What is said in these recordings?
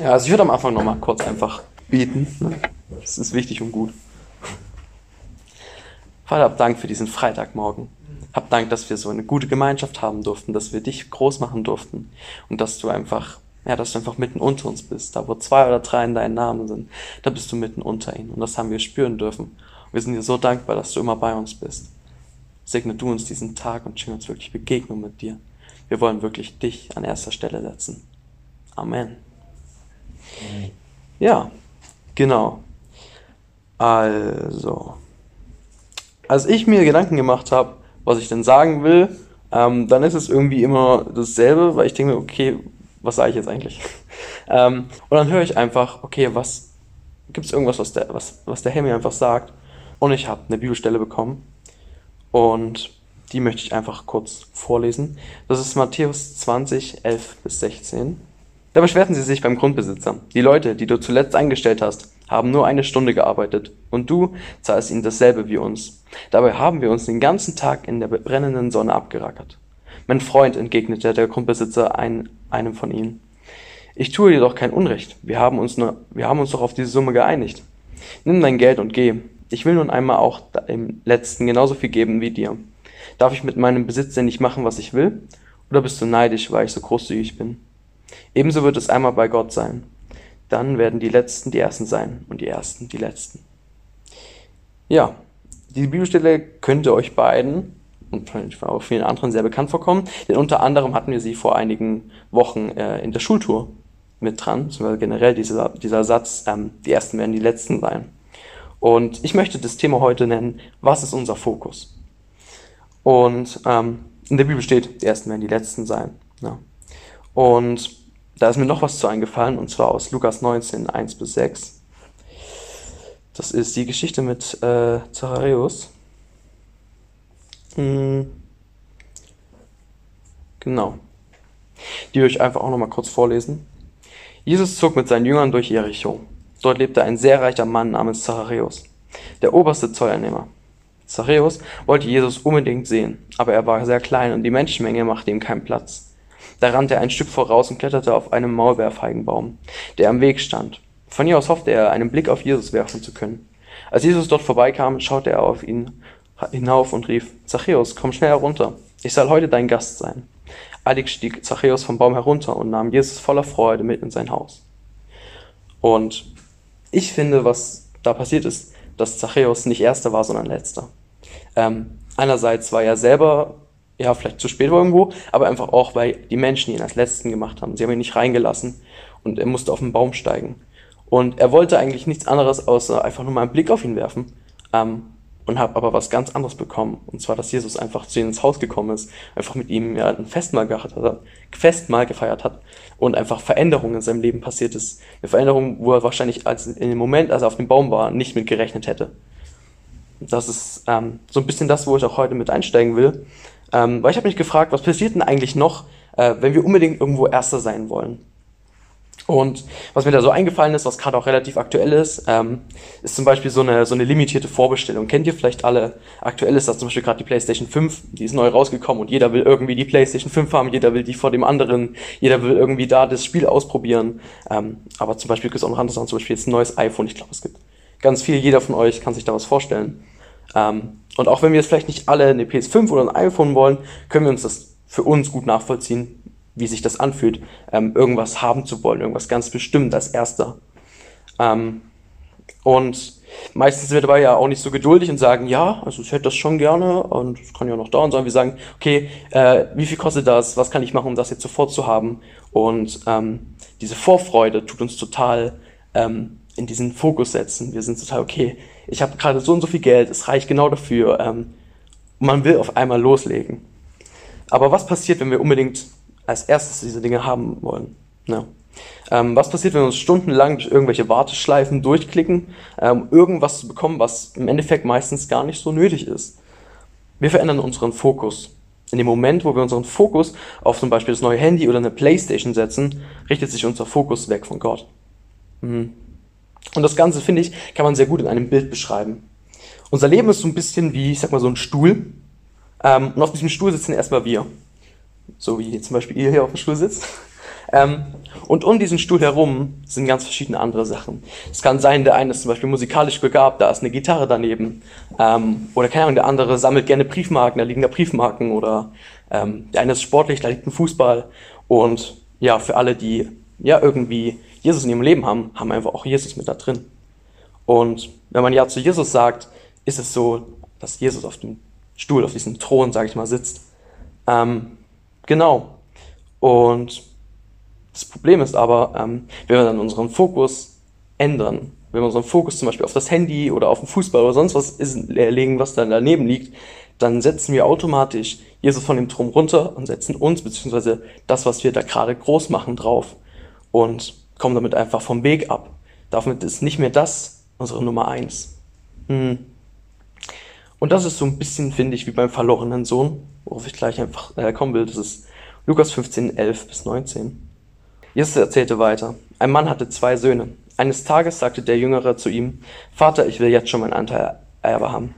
Ja, also ich würde am Anfang nochmal kurz einfach beten. Ne? Das ist wichtig und gut. Vater, hab Dank für diesen Freitagmorgen. Hab Dank, dass wir so eine gute Gemeinschaft haben durften, dass wir dich groß machen durften und dass du einfach, ja, dass du einfach mitten unter uns bist. Da, wo zwei oder drei in deinen Namen sind, da bist du mitten unter ihnen. Und das haben wir spüren dürfen. Und wir sind dir so dankbar, dass du immer bei uns bist. Segne du uns diesen Tag und schenke uns wirklich Begegnung mit dir. Wir wollen wirklich dich an erster Stelle setzen. Amen. Ja, genau. Also, als ich mir Gedanken gemacht habe, was ich denn sagen will, ähm, dann ist es irgendwie immer dasselbe, weil ich denke mir, okay, was sage ich jetzt eigentlich? ähm, und dann höre ich einfach, okay, was gibt es irgendwas, was der, was, was der Herr mir einfach sagt? Und ich habe eine Bibelstelle bekommen und die möchte ich einfach kurz vorlesen. Das ist Matthäus 20, 11 bis 16. Da beschwerten sie sich beim Grundbesitzer. Die Leute, die du zuletzt eingestellt hast, haben nur eine Stunde gearbeitet und du zahlst ihnen dasselbe wie uns. Dabei haben wir uns den ganzen Tag in der brennenden Sonne abgerackert. Mein Freund, entgegnete der Grundbesitzer ein, einem von ihnen. Ich tue dir doch kein Unrecht. Wir haben uns nur, wir haben uns doch auf diese Summe geeinigt. Nimm dein Geld und geh. Ich will nun einmal auch dem Letzten genauso viel geben wie dir. Darf ich mit meinem Besitz denn nicht machen, was ich will? Oder bist du neidisch, weil ich so großzügig bin? Ebenso wird es einmal bei Gott sein. Dann werden die Letzten die Ersten sein und die Ersten die Letzten. Ja, die Bibelstelle könnte euch beiden und auch vielen anderen sehr bekannt vorkommen, denn unter anderem hatten wir sie vor einigen Wochen äh, in der Schultour mit dran, beziehungsweise generell dieser, dieser Satz, ähm, die Ersten werden die Letzten sein. Und ich möchte das Thema heute nennen, was ist unser Fokus? Und ähm, in der Bibel steht, die Ersten werden die Letzten sein. Ja. Und da ist mir noch was zu eingefallen, und zwar aus Lukas 19, 1 bis 6. Das ist die Geschichte mit äh, Zacharias. Hm. Genau. Die würde ich einfach auch nochmal kurz vorlesen. Jesus zog mit seinen Jüngern durch Jericho. Dort lebte ein sehr reicher Mann namens Zacharias, der oberste Zolleinnehmer. Zacharias wollte Jesus unbedingt sehen, aber er war sehr klein und die Menschenmenge machte ihm keinen Platz. Da rannte er ein Stück voraus und kletterte auf einen Maulbeerfeigenbaum, der am Weg stand. Von hier aus hoffte er, einen Blick auf Jesus werfen zu können. Als Jesus dort vorbeikam, schaute er auf ihn hinauf und rief, Zachäus, komm schnell herunter. Ich soll heute dein Gast sein. Eilig stieg Zachäus vom Baum herunter und nahm Jesus voller Freude mit in sein Haus. Und ich finde, was da passiert ist, dass Zachäus nicht erster war, sondern letzter. Ähm, einerseits war er selber ja, vielleicht zu spät war irgendwo, aber einfach auch, weil die Menschen ihn als Letzten gemacht haben. Sie haben ihn nicht reingelassen und er musste auf den Baum steigen. Und er wollte eigentlich nichts anderes, außer einfach nur mal einen Blick auf ihn werfen. Ähm, und habe aber was ganz anderes bekommen. Und zwar, dass Jesus einfach zu ihm ins Haus gekommen ist, einfach mit ihm ja, ein Festmahl, gehabt hat, Festmahl gefeiert hat und einfach Veränderungen in seinem Leben passiert ist. Eine Veränderung, wo er wahrscheinlich als in dem Moment, als er auf dem Baum war, nicht mit gerechnet hätte. Das ist ähm, so ein bisschen das, wo ich auch heute mit einsteigen will. Ähm, weil ich habe mich gefragt, was passiert denn eigentlich noch, äh, wenn wir unbedingt irgendwo Erster sein wollen? Und was mir da so eingefallen ist, was gerade auch relativ aktuell ist, ähm, ist zum Beispiel so eine, so eine limitierte Vorbestellung. Kennt ihr vielleicht alle? Aktuell ist das zum Beispiel gerade die PlayStation 5, die ist neu rausgekommen und jeder will irgendwie die PlayStation 5 haben, jeder will die vor dem anderen, jeder will irgendwie da das Spiel ausprobieren. Ähm, aber zum Beispiel gibt es auch noch andere Sachen, zum Beispiel jetzt ein neues iPhone. Ich glaube, es gibt ganz viel, jeder von euch kann sich da was vorstellen. Ähm, und auch wenn wir jetzt vielleicht nicht alle eine PS5 oder ein iPhone wollen, können wir uns das für uns gut nachvollziehen, wie sich das anfühlt, ähm, irgendwas haben zu wollen, irgendwas ganz bestimmt als erster. Ähm, und meistens sind wir dabei ja auch nicht so geduldig und sagen, ja, also ich hätte das schon gerne und es kann ja noch dauern, sondern wir sagen, okay, äh, wie viel kostet das, was kann ich machen, um das jetzt sofort zu haben? Und ähm, diese Vorfreude tut uns total ähm, in diesen Fokus setzen. Wir sind total, okay, ich habe gerade so und so viel Geld, es reicht genau dafür. Ähm, man will auf einmal loslegen. Aber was passiert, wenn wir unbedingt als erstes diese Dinge haben wollen? Ja. Ähm, was passiert, wenn wir uns stundenlang durch irgendwelche Warteschleifen durchklicken, ähm, irgendwas zu bekommen, was im Endeffekt meistens gar nicht so nötig ist? Wir verändern unseren Fokus. In dem Moment, wo wir unseren Fokus auf zum Beispiel das neue Handy oder eine Playstation setzen, richtet sich unser Fokus weg von Gott. Mhm. Und das Ganze, finde ich, kann man sehr gut in einem Bild beschreiben. Unser Leben ist so ein bisschen wie, ich sag mal, so ein Stuhl. Ähm, und auf diesem Stuhl sitzen erstmal wir. So wie zum Beispiel ihr hier auf dem Stuhl sitzt. Ähm, Und um diesen Stuhl herum sind ganz verschiedene andere Sachen. Es kann sein, der eine ist zum Beispiel musikalisch begabt, da ist eine Gitarre daneben. Ähm, oder keine Ahnung, der andere sammelt gerne Briefmarken, da liegen da Briefmarken. Oder ähm, der eine ist sportlich, da liegt ein Fußball. Und ja, für alle, die ja irgendwie Jesus in ihrem Leben haben, haben einfach auch Jesus mit da drin. Und wenn man ja zu Jesus sagt, ist es so, dass Jesus auf dem Stuhl, auf diesem Thron, sage ich mal, sitzt. Ähm, genau. Und das Problem ist aber, ähm, wenn wir dann unseren Fokus ändern, wenn wir unseren Fokus zum Beispiel auf das Handy oder auf den Fußball oder sonst was ist, legen, was dann daneben liegt, dann setzen wir automatisch Jesus von dem Thron runter und setzen uns, beziehungsweise das, was wir da gerade groß machen, drauf und kommen damit einfach vom Weg ab. Damit ist nicht mehr das unsere Nummer eins. Hm. Und das ist so ein bisschen, finde ich, wie beim verlorenen Sohn, worauf ich gleich einfach äh, kommen will. Das ist Lukas 15, 11 bis 19. Jesus erzählte weiter. Ein Mann hatte zwei Söhne. Eines Tages sagte der Jüngere zu ihm, Vater, ich will jetzt schon meinen Anteil Erbe haben.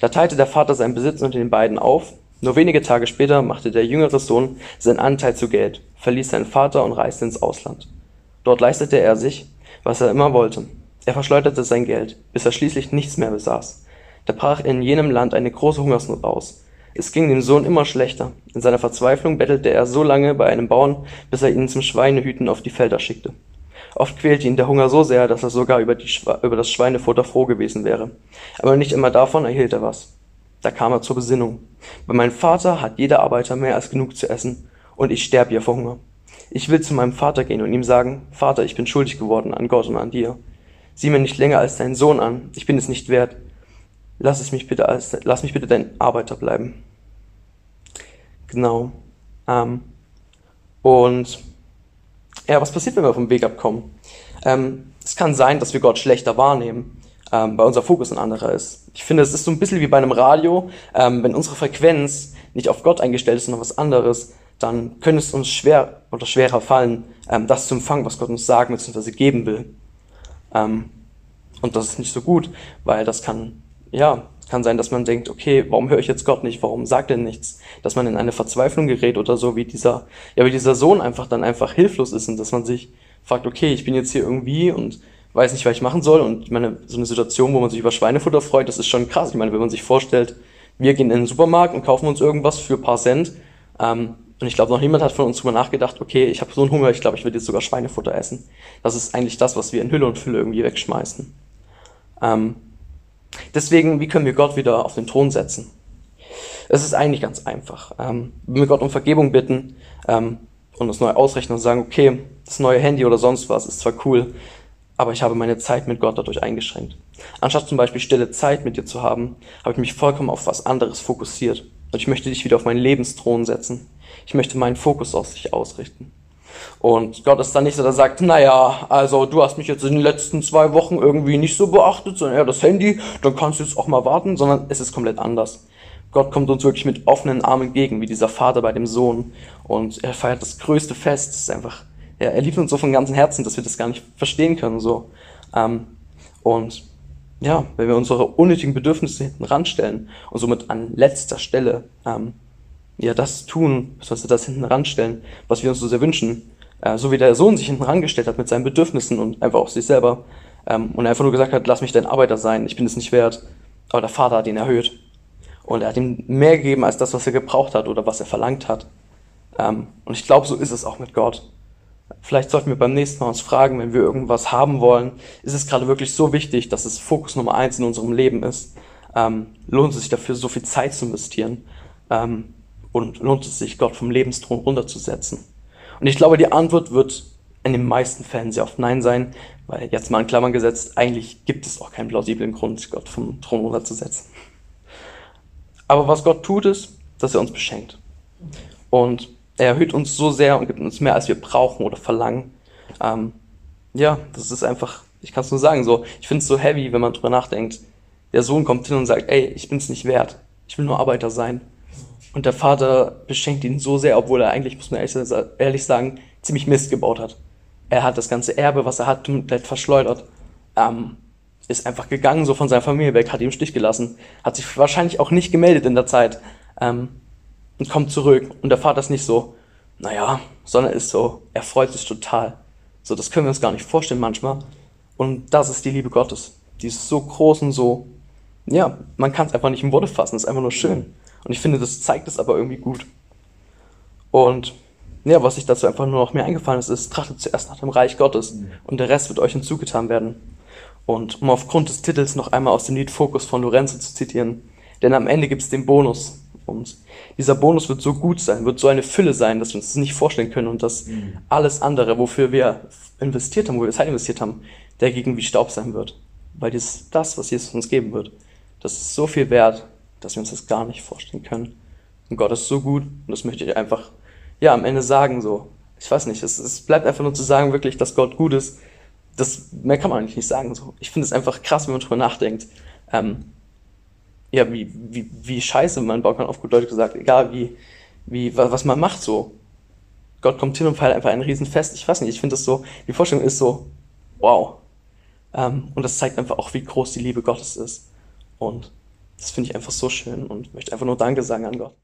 Da teilte der Vater seinen Besitz unter den beiden auf. Nur wenige Tage später machte der jüngere Sohn seinen Anteil zu Geld, verließ seinen Vater und reiste ins Ausland. Dort leistete er sich, was er immer wollte. Er verschleuderte sein Geld, bis er schließlich nichts mehr besaß. Da brach in jenem Land eine große Hungersnot aus. Es ging dem Sohn immer schlechter. In seiner Verzweiflung bettelte er so lange bei einem Bauern, bis er ihn zum Schweinehüten auf die Felder schickte. Oft quälte ihn der Hunger so sehr, dass er sogar über, über das Schweinefutter froh gewesen wäre. Aber nicht immer davon erhielt er was. Da kam er zur Besinnung. Bei meinem Vater hat jeder Arbeiter mehr als genug zu essen, und ich sterbe hier vor Hunger. Ich will zu meinem Vater gehen und ihm sagen, Vater, ich bin schuldig geworden an Gott und an dir. Sieh mir nicht länger als deinen Sohn an, ich bin es nicht wert, lass, es mich bitte als, lass mich bitte dein Arbeiter bleiben. Genau. Ähm, und ja, was passiert, wenn wir vom Weg abkommen? Ähm, es kann sein, dass wir Gott schlechter wahrnehmen, ähm, weil unser Fokus ein anderer ist. Ich finde, es ist so ein bisschen wie bei einem Radio. Ähm, wenn unsere Frequenz nicht auf Gott eingestellt ist, sondern was anderes, dann könnte es uns schwer oder schwerer fallen, ähm, das zu empfangen, was Gott uns sagen bzw. geben will. Ähm, und das ist nicht so gut, weil das kann ja, kann sein, dass man denkt, okay, warum höre ich jetzt Gott nicht? Warum sagt er nichts? Dass man in eine Verzweiflung gerät oder so, wie dieser, ja, wie dieser Sohn einfach dann einfach hilflos ist und dass man sich fragt, okay, ich bin jetzt hier irgendwie und weiß nicht, was ich machen soll. Und ich meine, so eine Situation, wo man sich über Schweinefutter freut, das ist schon krass. Ich meine, wenn man sich vorstellt, wir gehen in den Supermarkt und kaufen uns irgendwas für ein paar Cent. Ähm, und ich glaube, noch niemand hat von uns drüber nachgedacht, okay, ich habe so einen Hunger, ich glaube, ich würde jetzt sogar Schweinefutter essen. Das ist eigentlich das, was wir in Hülle und Fülle irgendwie wegschmeißen. Ähm, Deswegen, wie können wir Gott wieder auf den Thron setzen? Es ist eigentlich ganz einfach. Ähm, wenn wir Gott um Vergebung bitten ähm, und uns neu ausrechnen und sagen, okay, das neue Handy oder sonst was ist zwar cool, aber ich habe meine Zeit mit Gott dadurch eingeschränkt. Anstatt zum Beispiel stille Zeit mit dir zu haben, habe ich mich vollkommen auf was anderes fokussiert. Und ich möchte dich wieder auf meinen Lebensthron setzen. Ich möchte meinen Fokus auf dich ausrichten. Und Gott ist dann nicht so, der sagt, naja, also du hast mich jetzt in den letzten zwei Wochen irgendwie nicht so beachtet, sondern ja, das Handy, dann kannst du jetzt auch mal warten, sondern es ist komplett anders. Gott kommt uns wirklich mit offenen Armen entgegen, wie dieser Vater bei dem Sohn. Und er feiert das größte Fest. Das ist einfach, ja, er liebt uns so von ganzem Herzen, dass wir das gar nicht verstehen können, so. Ähm, und ja, wenn wir unsere unnötigen Bedürfnisse hinten ranstellen und somit an letzter Stelle ähm, ja das tun, wir das hinten ranstellen, was wir uns so sehr wünschen, äh, so wie der Sohn sich hinten rangestellt hat mit seinen Bedürfnissen und einfach auch sich selber ähm, und einfach nur gesagt hat, lass mich dein Arbeiter sein, ich bin es nicht wert. Aber der Vater hat ihn erhöht. Und er hat ihm mehr gegeben als das, was er gebraucht hat oder was er verlangt hat. Ähm, und ich glaube, so ist es auch mit Gott. Vielleicht sollten wir beim nächsten Mal uns fragen, wenn wir irgendwas haben wollen, ist es gerade wirklich so wichtig, dass es Fokus Nummer eins in unserem Leben ist? Ähm, lohnt es sich dafür, so viel Zeit zu investieren? Ähm, und lohnt es sich, Gott vom Lebensthron runterzusetzen? Und ich glaube, die Antwort wird in den meisten Fällen sehr oft Nein sein, weil jetzt mal in Klammern gesetzt, eigentlich gibt es auch keinen plausiblen Grund, Gott vom Thron runterzusetzen. Aber was Gott tut, ist, dass er uns beschenkt. Und er erhöht uns so sehr und gibt uns mehr, als wir brauchen oder verlangen. Ähm, ja, das ist einfach, ich kann es nur sagen, so, ich finde es so heavy, wenn man drüber nachdenkt. Der Sohn kommt hin und sagt, ey, ich bin es nicht wert. Ich will nur Arbeiter sein. Und der Vater beschenkt ihn so sehr, obwohl er eigentlich, muss man ehrlich sagen, ziemlich Mist gebaut hat. Er hat das ganze Erbe, was er hat, komplett verschleudert. Ähm, ist einfach gegangen, so von seiner Familie weg, hat ihn im Stich gelassen. Hat sich wahrscheinlich auch nicht gemeldet in der Zeit. Ähm, und kommt zurück. Und der Vater ist nicht so, naja, sondern ist so, er freut sich total. So, das können wir uns gar nicht vorstellen manchmal. Und das ist die Liebe Gottes. Die ist so groß und so, ja, man kann es einfach nicht in Worte fassen, ist einfach nur schön. Und ich finde, das zeigt es aber irgendwie gut. Und ja, was ich dazu einfach nur noch mehr eingefallen ist, ist, trachtet zuerst nach dem Reich Gottes und der Rest wird euch hinzugetan werden. Und um aufgrund des Titels noch einmal aus dem Lied Fokus von Lorenzo zu zitieren, denn am Ende gibt es den Bonus. Und dieser Bonus wird so gut sein, wird so eine Fülle sein, dass wir uns das nicht vorstellen können und dass mhm. alles andere, wofür wir investiert haben, wo wir Zeit investiert haben, dagegen wie Staub sein wird. Weil dieses, das, was Jesus uns geben wird, das ist so viel wert, dass wir uns das gar nicht vorstellen können. Und Gott ist so gut und das möchte ich einfach, ja, am Ende sagen so. Ich weiß nicht, es, es bleibt einfach nur zu sagen wirklich, dass Gott gut ist. Das, mehr kann man eigentlich nicht sagen so. Ich finde es einfach krass, wenn man drüber nachdenkt. Ähm, ja, wie, wie, wie scheiße man baut man auf gut Leute gesagt, egal wie, wie, was man macht so. Gott kommt hin und feiert einfach ein Riesenfest. Ich weiß nicht, ich finde das so, die Vorstellung ist so, wow. Ähm, und das zeigt einfach auch, wie groß die Liebe Gottes ist. Und das finde ich einfach so schön und möchte einfach nur Danke sagen an Gott.